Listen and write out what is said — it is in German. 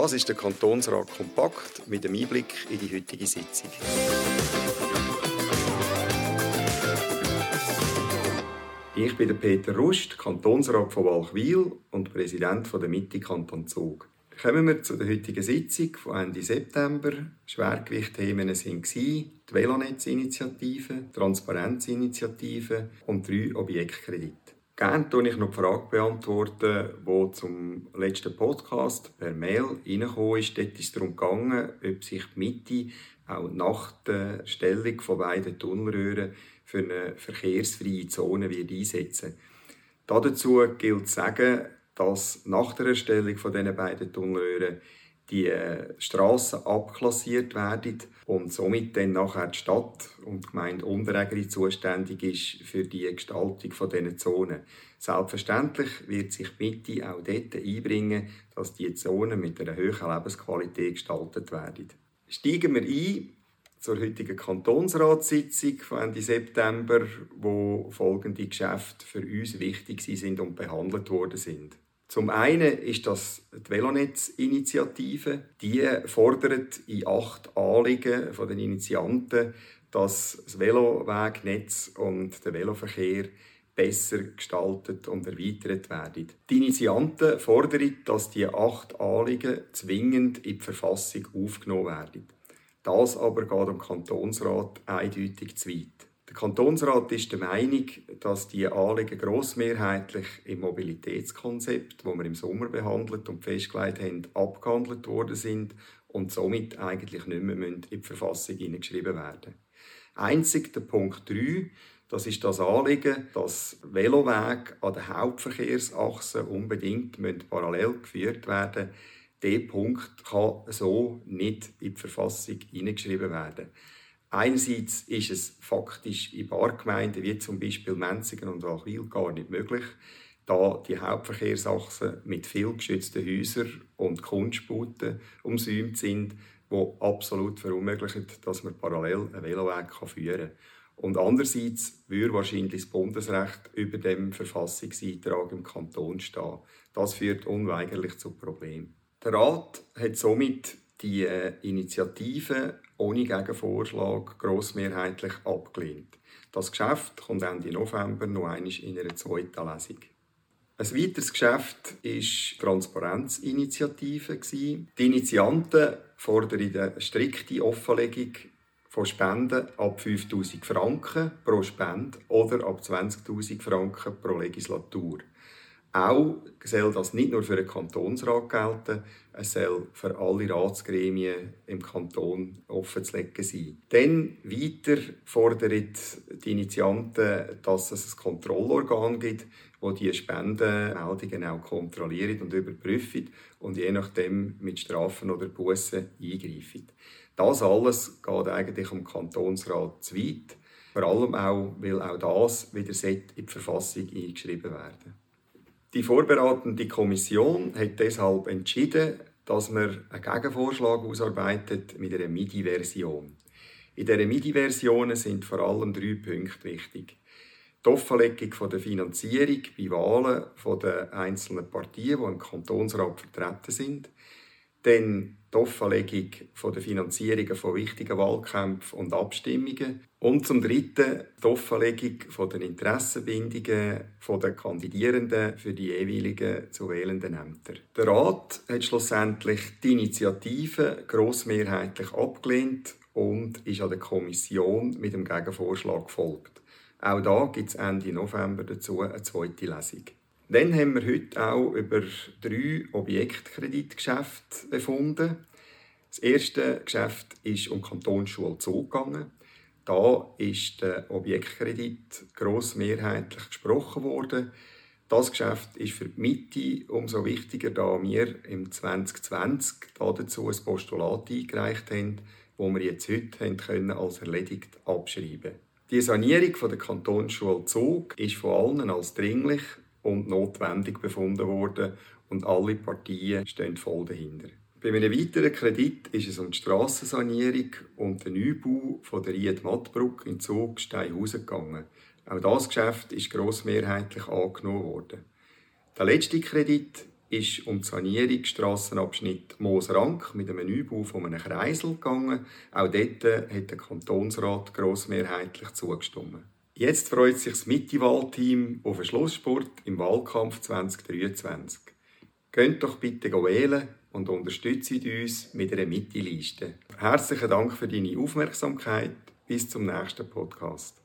Das ist der Kantonsrat Kompakt mit dem Einblick in die heutige Sitzung. Ich bin Peter Rust, Kantonsrat von Walchwil und Präsident der Mitte Kanton Zug. Kommen wir zu der heutigen Sitzung von Ende September. Schwergewichtthemen waren die Velonetz-Initiative, Transparenzinitiative und drei Objektkredite. Gerne beantworte ich noch die Frage, beantworten, die zum letzten Podcast per Mail reingekommen ist. Dort ist es darum gegangen, ob sich die Mitte auch nach der Stellung von beiden Tunnelröhren für eine verkehrsfreie Zone wird einsetzen Dazu gilt zu sagen, dass nach der Erstellung von diesen beiden Tunnelröhren die äh, Straßen abklassiert werden und somit dann nachher die Stadt und die Gemeinde Unterägeri zuständig ist für die Gestaltung von diesen Zonen. Selbstverständlich wird sich die Mitte auch dort einbringen, dass die Zonen mit einer höheren Lebensqualität gestaltet werden. Steigen wir ein zur heutigen Kantonsratssitzung von Ende September, wo folgende Geschäfte für uns wichtig sind und behandelt worden sind. Zum einen ist das die Velonetz-Initiative. Die fordert in acht Anliegen von den Initianten, dass das Velowegnetz und der Veloverkehr besser gestaltet und erweitert werden. Die Initianten fordern, dass die acht Anliegen zwingend in die Verfassung aufgenommen werden. Das aber geht dem Kantonsrat eindeutig zu weit. Der Kantonsrat ist der Meinung, dass die Anliegen grossmehrheitlich im Mobilitätskonzept, das wir im Sommer behandelt und festgelegt haben, abgehandelt worden sind und somit eigentlich nicht mehr in die Verfassung hineingeschrieben werden. Einzig der Punkt 3, das ist das Anliegen, dass Velowege an den Hauptverkehrsachsen unbedingt parallel geführt werden müssen. Dieser Punkt kann so nicht in die Verfassung hineingeschrieben werden. Einerseits ist es faktisch in Bargemeinden wie zum Beispiel Menzigen und Walchwil gar nicht möglich, da die Hauptverkehrsachsen mit viel geschützten Häusern und Kunstsputen umsäumt sind, wo absolut verunmöglichen, dass man parallel einen Veloweg führen kann. Und andererseits würde wahrscheinlich das Bundesrecht über dem Verfassungseintrag im Kanton stehen. Das führt unweigerlich zu Problemen. Der Rat hat somit die äh, Initiative ohne Gegenvorschlag grossmehrheitlich abgelehnt. Das Geschäft kommt Ende November noch einmal in einer zweiten Lesung. Ein weiteres Geschäft war die Transparenzinitiative. Die Initianten fordern eine strikte Offenlegung von Spenden ab 5000 Franken pro Spende oder ab 20.000 Franken pro Legislatur. Auch soll das nicht nur für den Kantonsrat gelten, es soll für alle Ratsgremien im Kanton offenzulegen sein. Dann weiter fordert die Initianten, dass es ein Kontrollorgan gibt, wo die Spendenmeldungen auch kontrolliert und überprüft und je nachdem mit Strafen oder Bussen eingreift. Das alles geht eigentlich um Kantonsrat zu weit. Vor allem auch, weil auch das wieder in die Verfassung eingeschrieben werden die vorbereitende Kommission hat deshalb entschieden, dass man einen Gegenvorschlag ausarbeitet mit einer MIDI-Version. In dieser MIDI-Version sind vor allem drei Punkte wichtig. Die Offenlegung der Finanzierung bei Wahlen der einzelnen Partien, die im Kantonsrat vertreten sind. Dann die Offenlegung der Finanzierungen von wichtigen Wahlkämpfen und Abstimmungen. Und zum Dritten die Offenlegung der Interessenbindungen der Kandidierenden für die jeweiligen zu wählenden Ämter. Der Rat hat schlussendlich die Initiative grossmehrheitlich abgelehnt und ist an der Kommission mit dem Gegenvorschlag gefolgt. Auch da gibt es Ende November dazu eine zweite Lesung. Dann haben wir heute auch über drei Objektkreditgeschäfte befunden. Das erste Geschäft ist um Kantonsschule Zug gegangen. Da ist der Objektkredit grossmehrheitlich gesprochen worden. Das Geschäft ist für die Mitte umso wichtiger, da wir im 2020 dazu ein Postulat eingereicht haben, wo wir jetzt heute können als erledigt abschreiben Die Sanierung der Kantonsschule Zug ist von allen als dringlich und notwendig befunden worden und alle Partien stehen voll dahinter. Bei einem weiteren Kredit ist es um die Strassensanierung und den Neubau von der Ried-Mattbrücke in Zug Steinhausen gegangen. Auch das Geschäft ist grossmehrheitlich angenommen worden. Der letzte Kredit ist um die Sanierung Strassenabschnitt Moosrank mit einem Neubau von einem Kreisel gegangen. Auch dort hat der Kantonsrat grossmehrheitlich zugestimmt. Jetzt freut sich das Mitte-Wahlteam auf einen Schlussspurt im Wahlkampf 2023. Geht doch bitte wählen und unterstützt uns mit einer Mitte-Liste. Herzlichen Dank für deine Aufmerksamkeit. Bis zum nächsten Podcast.